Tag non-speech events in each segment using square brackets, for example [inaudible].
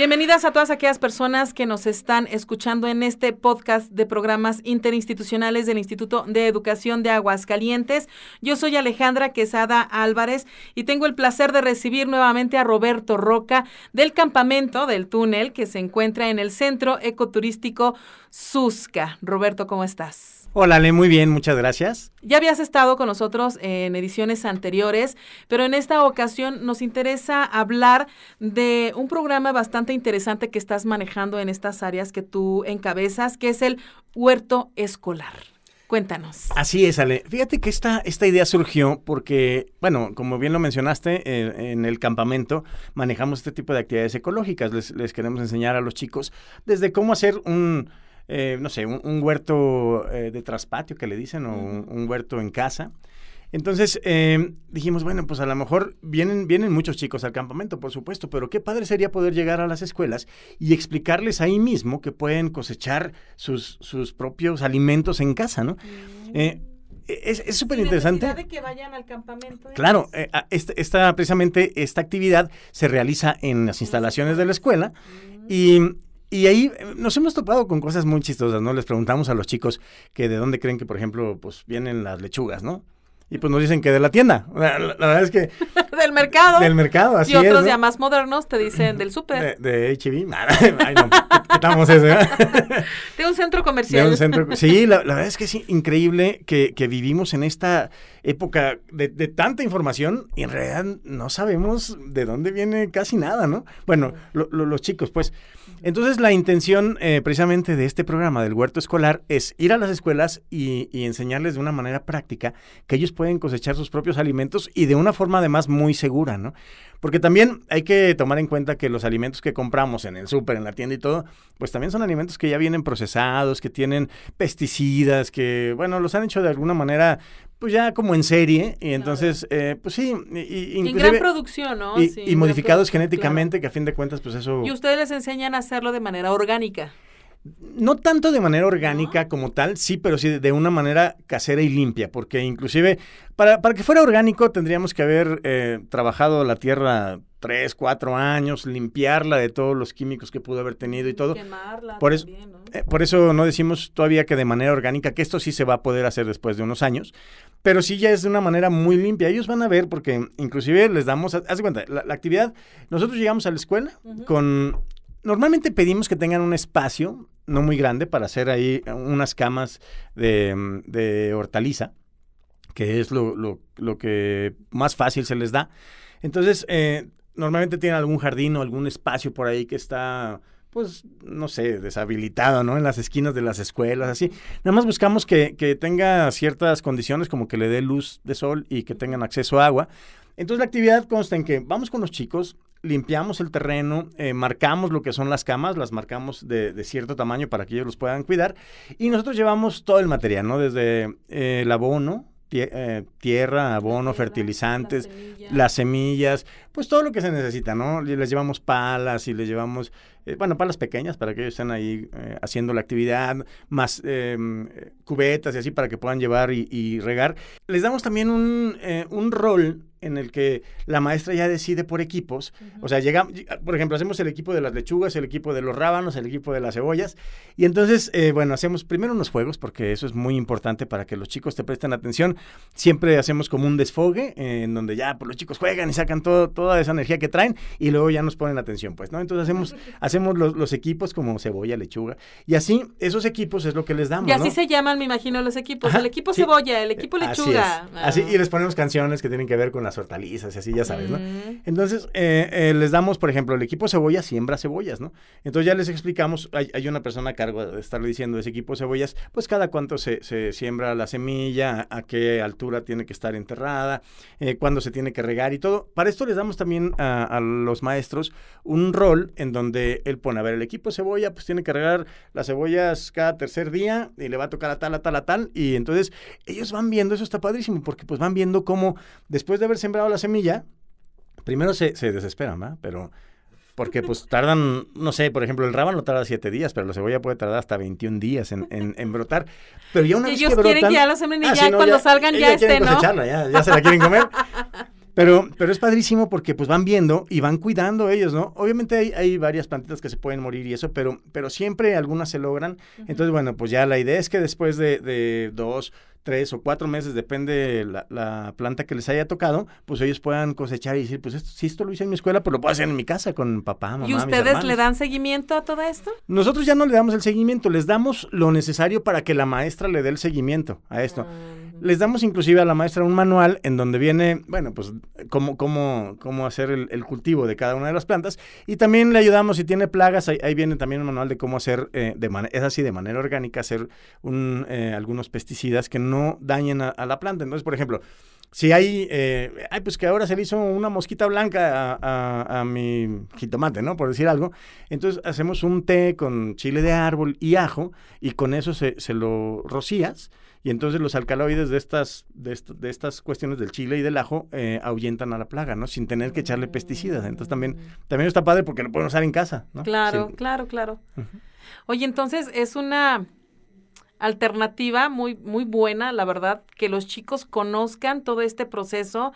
Bienvenidas a todas aquellas personas que nos están escuchando en este podcast de programas interinstitucionales del Instituto de Educación de Aguascalientes. Yo soy Alejandra Quesada Álvarez y tengo el placer de recibir nuevamente a Roberto Roca del campamento del túnel que se encuentra en el Centro Ecoturístico Susca. Roberto, ¿cómo estás? Hola, Ale, muy bien, muchas gracias. Ya habías estado con nosotros en ediciones anteriores, pero en esta ocasión nos interesa hablar de un programa bastante interesante que estás manejando en estas áreas que tú encabezas, que es el huerto escolar. Cuéntanos. Así es, Ale. Fíjate que esta, esta idea surgió porque, bueno, como bien lo mencionaste, eh, en el campamento manejamos este tipo de actividades ecológicas. Les, les queremos enseñar a los chicos desde cómo hacer un eh, no sé, un, huerto eh, de traspatio que le dicen, o un, huerto en casa. Entonces eh, dijimos, bueno, pues a lo mejor vienen, vienen muchos chicos al campamento, por supuesto, pero qué padre sería poder llegar a las escuelas y explicarles ahí mismo que pueden cosechar sus, sus propios alimentos en casa, ¿no? es súper interesante. de que vayan al campamento. Claro, este, esta, precisamente esta actividad se realiza en las instalaciones de la escuela y y ahí eh, nos hemos topado con cosas muy chistosas, ¿no? Les preguntamos a los chicos que de dónde creen que, por ejemplo, pues vienen las lechugas, ¿no? Y pues nos dicen que de la tienda. La, verdad es que... [laughs] del mercado. Del mercado, así. Y otros ya más modernos te dicen del súper. De, H&B. [laughs] Ay, no, quitamos eso. ¿eh? [laughs] De un centro comercial. De un centro... Sí, la, verdad es que es increíble que, que vivimos en esta época de, de, tanta información y en realidad no sabemos de dónde viene casi nada, ¿no? Bueno, los chicos, pues... Entonces la intención eh, precisamente de este programa del huerto escolar es ir a las escuelas y, enseñarles de una manera práctica que ellos pueden cosechar sus propios alimentos y de una forma además muy segura, ¿no? Porque también hay que tomar en cuenta que los alimentos que compramos en el súper, en la tienda y todo, pues también son alimentos que ya vienen procesados, que tienen pesticidas, que, bueno, los han hecho de alguna manera pues ya como en serie, y entonces, eh, pues sí, y, en gran producción, ¿no? Y, modificados genéticamente, que a fin de cuentas, pues eso... Y ustedes les enseñan a hacerlo de manera orgánica. No tanto de manera orgánica como tal, sí, pero sí de una manera casera y limpia, porque inclusive para, para que fuera orgánico tendríamos que haber eh, trabajado la tierra tres, cuatro años, limpiarla de todos los químicos que pudo haber tenido y todo. Quemarla por eso, ¿no? Eh, por eso no decimos todavía que de manera orgánica, que esto sí se va a poder hacer después de unos años, pero sí ya es de una manera muy limpia. Ellos van a ver porque inclusive les damos, haz de cuenta, la, actividad, nosotros llegamos a la escuela con, normalmente pedimos que tengan un espacio no muy grande para hacer ahí unas camas de, de hortaliza, que es lo, lo, lo, que más fácil se les da. Entonces, eh, normalmente tienen algún jardín o algún espacio por ahí que está pues, no sé, deshabilitado, ¿no? En las esquinas de las escuelas, así. Nada más buscamos que, que, tenga ciertas condiciones, como que le dé luz de sol y que tengan acceso a agua. Entonces, la actividad consta en que vamos con los chicos, limpiamos el terreno, eh, marcamos lo que son las camas, las marcamos de, cierto tamaño para que ellos los puedan cuidar. Y nosotros llevamos todo el material, ¿no? Desde eh, el abono, tierra, abono, fertilizantes, las semillas. pues todo lo que se necesita, ¿no? Les llevamos palas y les llevamos, eh, bueno, palas pequeñas para que ellos estén ahí eh, haciendo la actividad, más em, cubetas y así para que puedan llevar y, y regar. Les damos también un, un rol en el que la maestra ya decide por equipos. O sea, llega, por ejemplo, hacemos el equipo de las lechugas, el equipo de los rábanos, el equipo de las cebollas. Y entonces, eh, bueno, hacemos primero unos juegos, porque eso es muy importante para que los chicos te presten atención. Siempre hacemos como un desfogue, eh, en donde ya pues, los chicos juegan y sacan todo, toda esa energía que traen y luego ya nos ponen atención, pues, ¿no? Entonces hacemos, [laughs] hacemos los, equipos como cebolla, lechuga. Y así, esos equipos es lo que les damos. Y así se llaman, me imagino, los equipos. el equipo cebolla, el equipo lechuga. Así, así, y les ponemos canciones que tienen que ver con la hortalizas y así, ya sabes, ¿no? Entonces, eh, eh, les damos, por ejemplo, el equipo cebolla siembra cebollas, ¿no? Entonces ya les explicamos, hay, una persona a cargo de estarle diciendo ese equipo cebollas, pues cada cuánto se, siembra la semilla, a, qué altura tiene que estar enterrada, eh, cuándo se tiene que regar y todo. Para esto les damos también a, los maestros un rol en donde él pone, a ver, el equipo cebolla, pues tiene que regar las cebollas cada tercer día y le va a tocar a tal, a tal, a tal. Y entonces ellos van viendo, eso está padrísimo, porque pues van viendo cómo después de haber sembrado la semilla, primero se, se desesperan, ¿verdad? Pero porque pues tardan, no sé, por ejemplo, el rábano tarda siete días, pero la cebolla puede tardar hasta 21 días en, en, brotar. Pero ya una y vez ellos que quieren brotan, que ya lo sembren y Ah, ya no, cuando salgan ya ellos quieren esté, ¿no? cosecharla, ya, ya se la quieren comer. Pero, pero es padrísimo porque pues van viendo y van cuidando ellos, ¿no? Obviamente hay, hay varias plantitas que se pueden morir y eso, pero, pero siempre algunas se logran. Entonces, bueno, pues ya la idea es que después de, de dos, tres o cuatro meses, depende la, la planta que les haya tocado, pues ellos puedan cosechar y decir, pues esto, si esto lo hice en mi escuela, pues lo puedo hacer en mi casa con papá, mamá. ¿Y ustedes hermanos". le dan seguimiento a todo esto? Nosotros ya no le damos el seguimiento, les damos lo necesario para que la maestra le dé el seguimiento a esto. Les damos inclusive a la maestra un manual en donde viene, bueno, pues cómo, cómo, cómo hacer el, el cultivo de cada una de las plantas y también le ayudamos si tiene plagas, ahí, ahí viene también un manual de cómo hacer, eh, de man- es así, de manera orgánica, hacer un, eh, algunos pesticidas que no dañen a, a la planta. Entonces, por ejemplo, si hay, eh, ay, pues que ahora se le hizo una mosquita blanca a, a- a mi jitomate, ¿no? Por decir algo. Entonces hacemos un té con chile de árbol y ajo y con eso se, se lo rocías y entonces los alcaloides de estas, de, de estas cuestiones del chile y del ajo eh, ahuyentan a la plaga, ¿no? Sin tener que echarle pesticidas. Entonces también, también está padre porque lo pueden usar en casa, ¿no? Claro, Sin- claro, claro. Oye, entonces es una alternativa muy, muy buena, la verdad, que los chicos conozcan todo este proceso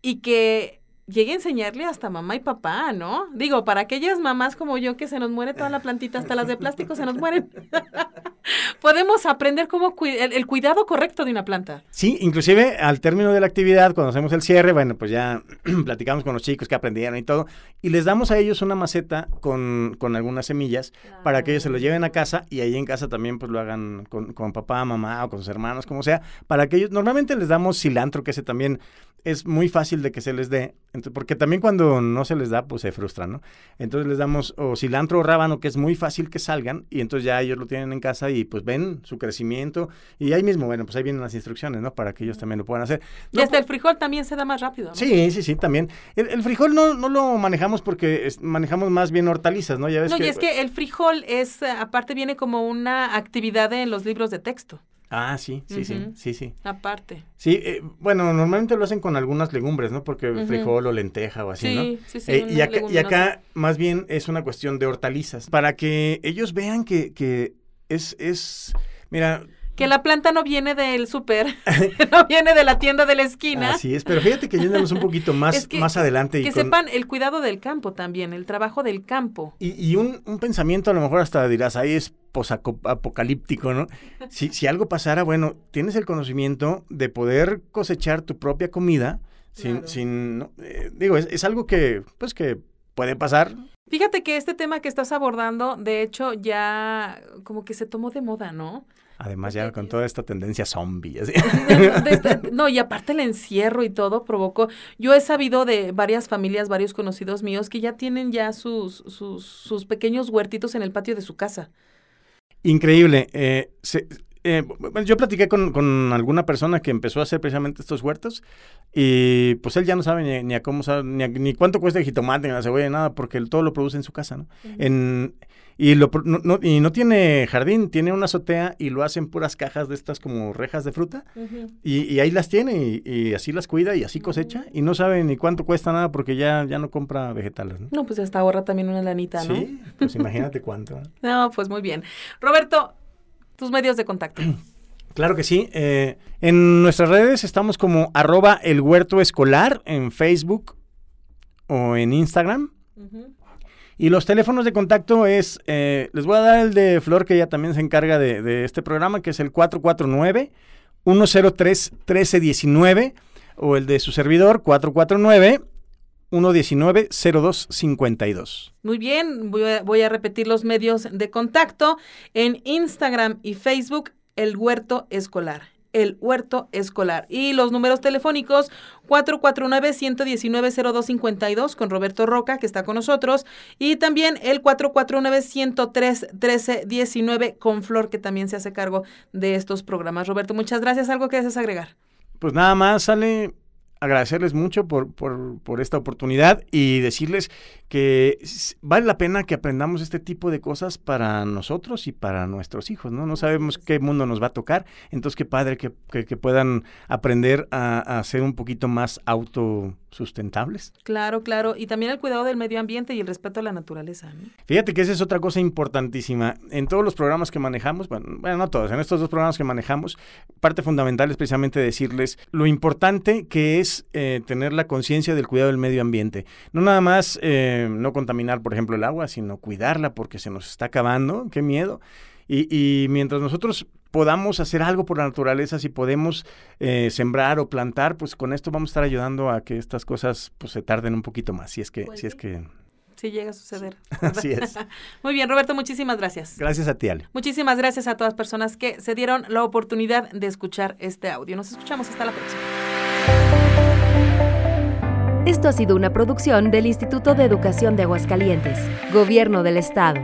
y que llegue a enseñarle hasta mamá y papá, ¿no? Digo, para aquellas mamás como yo que se nos muere toda la plantita, hasta las de plástico se nos mueren. [laughs] [laughs] Podemos aprender cómo el cuidado correcto de una planta. Sí, inclusive al término de la actividad, cuando hacemos el cierre, bueno, pues ya [clears throat] platicamos con los chicos que aprendieron y todo, y les damos a ellos una maceta con, con algunas semillas para que ellos se lo lleven a casa y ahí en casa también pues lo hagan con, con papá, mamá o con sus hermanos, como sea, para que ellos, normalmente les damos cilantro, que ese también es muy fácil de que se les dé, porque también cuando no se les da, pues se frustran, ¿no? Entonces les damos o cilantro o rábano, que es muy fácil que salgan, y entonces ya ellos lo tienen en casa y pues ven su crecimiento, y ahí mismo, bueno, pues ahí vienen las instrucciones, ¿no? Para que ellos también lo puedan hacer. Y hasta el frijol también se da más rápido, ¿no? Sí, sí, sí, también. El, el frijol no, no lo manejamos porque es- manejamos más bien hortalizas, ¿no? Ya ves No, que... y es que el frijol es, eh, aparte viene como una actividad en los libros de texto, Ah, sí, sí, sí, sí, sí. aparte. Sí, eh, bueno, normalmente lo hacen con algunas legumbres, ¿no? Porque frijol o lenteja o así, ¿no? Sí, sí, sí. Eh, y, acá, y acá más bien es una cuestión de hortalizas, para que ellos vean que, que es, es, mira, Que la planta no viene del súper, [laughs] no viene de la tienda de la esquina. así es, pero fíjate que yéndonos un poquito [laughs] más, Es que- más adelante y Que con- sepan el cuidado del campo también, el trabajo del campo. Y, y un, un pensamiento a lo mejor hasta dirás, ahí es posapocalíptico, ¿no? Si, si algo pasara, bueno, tienes el conocimiento de poder cosechar tu propia comida sin, Claro. sin no, eh, digo, es, es algo que, pues que puede pasar. Fíjate que este tema que estás abordando, de hecho, ya como que se tomó de moda, ¿no? Además ya con toda esta tendencia zombie, [laughs] no, y aparte el encierro y todo provocó. Yo he sabido de varias familias, varios conocidos míos que ya tienen ya sus, sus, sus pequeños huertitos en el patio de su casa. Increíble. eh, se- eh, yo platiqué con, con alguna persona que empezó a hacer precisamente estos huertos y pues él ya no sabe ni, ni a cómo sabe, ni, a- ni cuánto cuesta el jitomate, ni la cebolla, ni nada, porque él todo lo produce en su casa, ¿no? En, y, lo, no, no- y no tiene jardín, tiene una azotea y lo hacen puras cajas de estas como rejas de fruta y, y ahí las tiene y, y así las cuida y así cosecha y no sabe ni cuánto cuesta nada porque ya, ya no compra vegetales, ¿no? No, pues hasta ahorra también una lanita, ¿no? Sí, pues imagínate cuánto. ¿no? [laughs] No, pues muy bien. Roberto, tus medios de contacto. [clears throat] Claro que sí. eh, en nuestras redes estamos como arroba el huerto escolar en Facebook o en Instagram. Y los teléfonos de contacto es, eh, les voy a dar el de Flor, que ella también se encarga de, este programa, que es el 449-103-1319, o el de su servidor, 449-119-0252. Muy bien, voy a, voy a repetir los medios de contacto en Instagram y Facebook, El Huerto Escolar. El Huerto Escolar. Y los números telefónicos 449-119-0252 con Roberto Roca, que está con nosotros, y también el 449-103-1319 con Flor, que también se hace cargo de estos programas. Roberto, muchas gracias. ¿Algo que desees agregar? Pues nada más, sale agradecerles mucho por, por, por esta oportunidad y decirles que vale la pena que aprendamos este tipo de cosas para nosotros y para nuestros hijos, ¿no? No sabemos qué mundo nos va a tocar, entonces qué padre que, que, puedan aprender a, a, ser un poquito más autosustentables. Claro, claro, y también el cuidado del medio ambiente y el respeto a la naturaleza. ¿no? Fíjate que esa es otra cosa importantísima. En todos los programas que manejamos, bueno, bueno, no todos, en estos dos programas que manejamos, parte fundamental es precisamente decirles lo importante que es eh, tener la conciencia del cuidado del medio ambiente. No nada más... Eh, no contaminar, por ejemplo, el agua, sino cuidarla porque se nos está acabando, qué miedo. Y, mientras nosotros podamos hacer algo por la naturaleza, si podemos eh, sembrar o plantar, pues con esto vamos a estar ayudando a que estas cosas pues se tarden un poquito más, si es que, pues si es que si llega a suceder. [laughs] Así es. [laughs] Muy bien, Roberto, muchísimas gracias. Gracias a ti, Ale. Muchísimas gracias a todas las personas que se dieron la oportunidad de escuchar este audio. Nos escuchamos hasta la próxima. Esto ha sido una producción del Instituto de Educación de Aguascalientes, Gobierno del Estado.